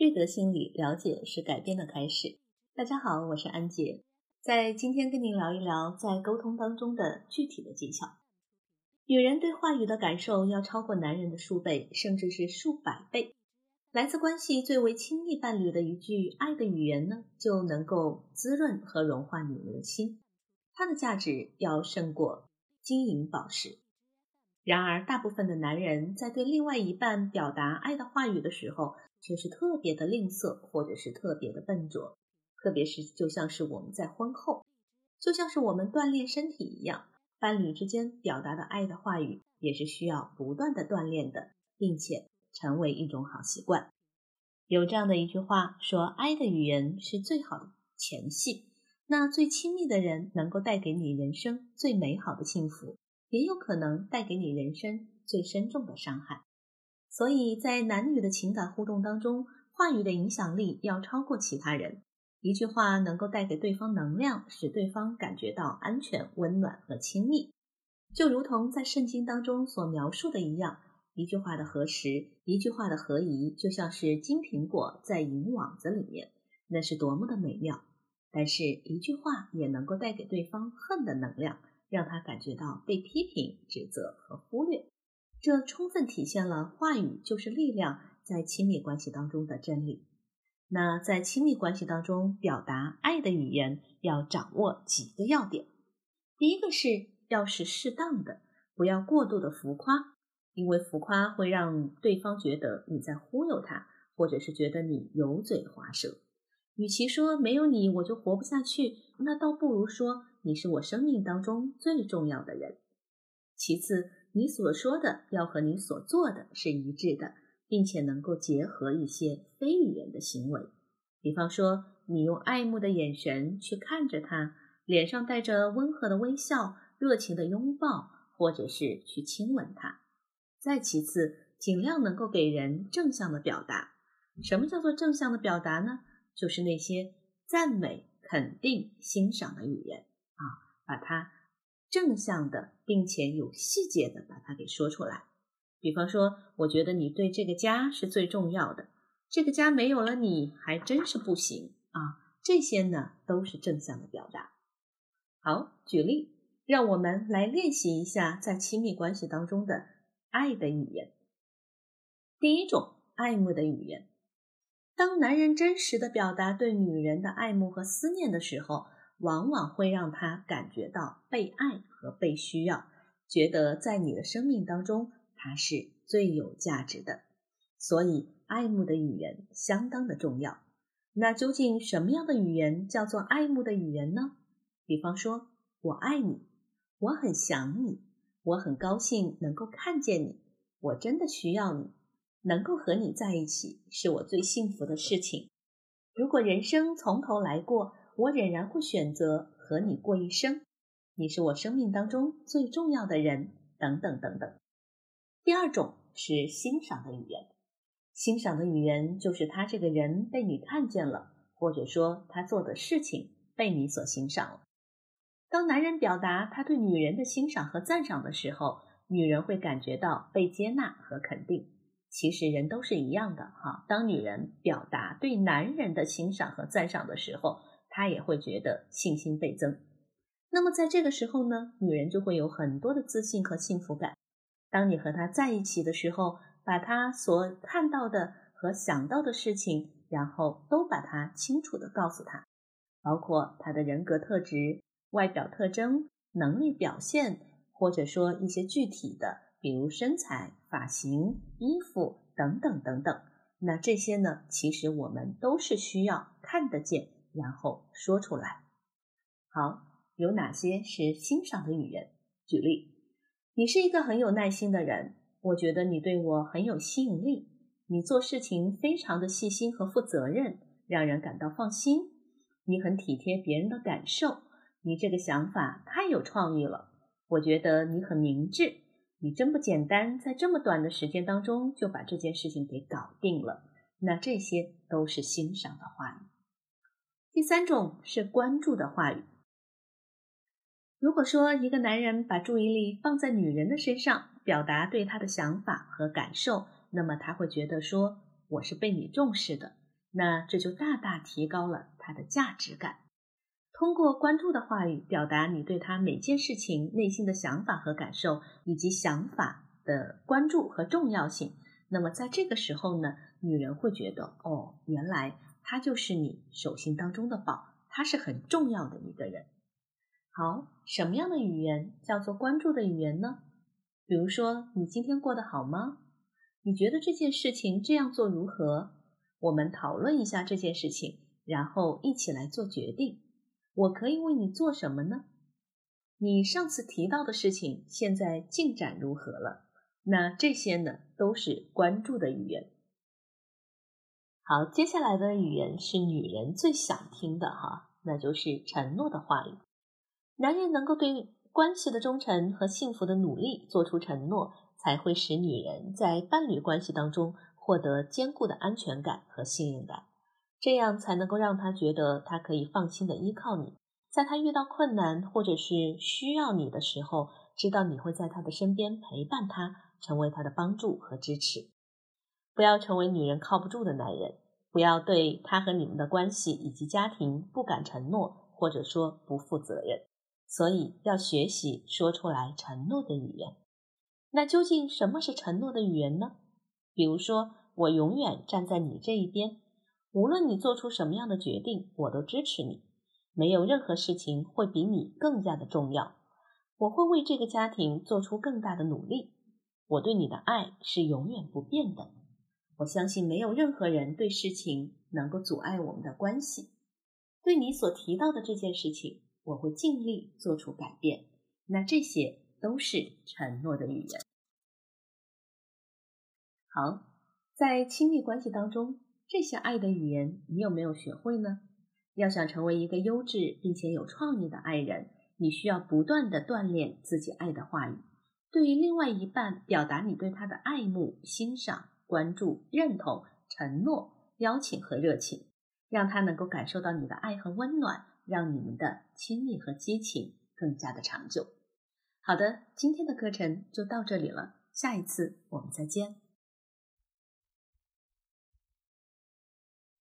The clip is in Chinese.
瑞德心理了解是改变的开始。大家好，我是安杰，在今天跟您聊一聊在沟通当中的具体的技巧。女人对话语的感受要超过男人的数倍，甚至是数百倍。来自关系最为亲密伴侣的一句爱的语言呢，就能够滋润和融化女人的心，它的价值要胜过金银宝石。然而，大部分的男人在对另外一半表达爱的话语的时候，却是特别的吝啬，或者是特别的笨拙。特别是，就像是我们在婚后，就像是我们锻炼身体一样，伴侣之间表达的爱的话语，也是需要不断的锻炼的，并且。成为一种好习惯。有这样的一句话说：“爱的语言是最好的前戏。”那最亲密的人能够带给你人生最美好的幸福，也有可能带给你人生最深重的伤害。所以在男女的情感互动当中，话语的影响力要超过其他人。一句话能够带给对方能量，使对方感觉到安全、温暖和亲密，就如同在圣经当中所描述的一样。一句话的合时，一句话的合宜，就像是金苹果在银网子里面，那是多么的美妙。但是，一句话也能够带给对方恨的能量，让他感觉到被批评、指责和忽略。这充分体现了话语就是力量在亲密关系当中的真理。那在亲密关系当中表达爱的语言，要掌握几个要点。第一个是要是适当的，不要过度的浮夸。因为浮夸会让对方觉得你在忽悠他，或者是觉得你油嘴滑舌。与其说没有你我就活不下去，那倒不如说你是我生命当中最重要的人。其次，你所说的要和你所做的是一致的，并且能够结合一些非语言的行为，比方说你用爱慕的眼神去看着他，脸上带着温和的微笑，热情的拥抱，或者是去亲吻他。再其次，尽量能够给人正向的表达。什么叫做正向的表达呢？就是那些赞美、肯定、欣赏的语言啊，把它正向的，并且有细节的把它给说出来。比方说，我觉得你对这个家是最重要的，这个家没有了你还真是不行啊。这些呢都是正向的表达。好，举例，让我们来练习一下在亲密关系当中的。爱的语言，第一种爱慕的语言。当男人真实的表达对女人的爱慕和思念的时候，往往会让她感觉到被爱和被需要，觉得在你的生命当中他是最有价值的。所以，爱慕的语言相当的重要。那究竟什么样的语言叫做爱慕的语言呢？比方说，我爱你，我很想你。我很高兴能够看见你，我真的需要你，能够和你在一起是我最幸福的事情。如果人生从头来过，我仍然会选择和你过一生。你是我生命当中最重要的人，等等等等。第二种是欣赏的语言，欣赏的语言就是他这个人被你看见了，或者说他做的事情被你所欣赏了。当男人表达他对女人的欣赏和赞赏的时候，女人会感觉到被接纳和肯定。其实人都是一样的哈。当女人表达对男人的欣赏和赞赏的时候，她也会觉得信心倍增。那么在这个时候呢，女人就会有很多的自信和幸福感。当你和他在一起的时候，把他所看到的和想到的事情，然后都把它清楚的告诉他，包括他的人格特质。外表特征、能力表现，或者说一些具体的，比如身材、发型、衣服等等等等。那这些呢，其实我们都是需要看得见，然后说出来。好，有哪些是欣赏的语言？举例，你是一个很有耐心的人，我觉得你对我很有吸引力。你做事情非常的细心和负责任，让人感到放心。你很体贴别人的感受。你这个想法太有创意了，我觉得你很明智，你真不简单，在这么短的时间当中就把这件事情给搞定了。那这些都是欣赏的话语。第三种是关注的话语。如果说一个男人把注意力放在女人的身上，表达对她的想法和感受，那么他会觉得说我是被你重视的，那这就大大提高了他的价值感。通过关注的话语表达你对他每件事情内心的想法和感受，以及想法的关注和重要性。那么在这个时候呢，女人会觉得，哦，原来他就是你手心当中的宝，他是很重要的一个人。好，什么样的语言叫做关注的语言呢？比如说，你今天过得好吗？你觉得这件事情这样做如何？我们讨论一下这件事情，然后一起来做决定。我可以为你做什么呢？你上次提到的事情现在进展如何了？那这些呢，都是关注的语言。好，接下来的语言是女人最想听的哈，那就是承诺的话语。男人能够对关系的忠诚和幸福的努力做出承诺，才会使女人在伴侣关系当中获得坚固的安全感和信任感，这样才能够让他觉得他可以放心的依靠你，在他遇到困难或者是需要你的时候，知道你会在他的身边陪伴他，成为他的帮助和支持。不要成为女人靠不住的男人，不要对他和你们的关系以及家庭不敢承诺，或者说不负责任。所以要学习说出来承诺的语言。那究竟什么是承诺的语言呢？比如说，我永远站在你这一边，无论你做出什么样的决定，我都支持你。没有任何事情会比你更加的重要。我会为这个家庭做出更大的努力。我对你的爱是永远不变的。我相信没有任何人对事情能够阻碍我们的关系。对你所提到的这件事情。我会尽力做出改变。那这些都是承诺的语言。好，在亲密关系当中，这些爱的语言你有没有学会呢？要想成为一个优质并且有创意的爱人，你需要不断的锻炼自己爱的话语。对于另外一半，表达你对他的爱慕、欣赏、关注、认同、承诺、邀请和热情，让他能够感受到你的爱和温暖。让你们的亲密和激情更加的长久。好的，今天的课程就到这里了，下一次我们再见。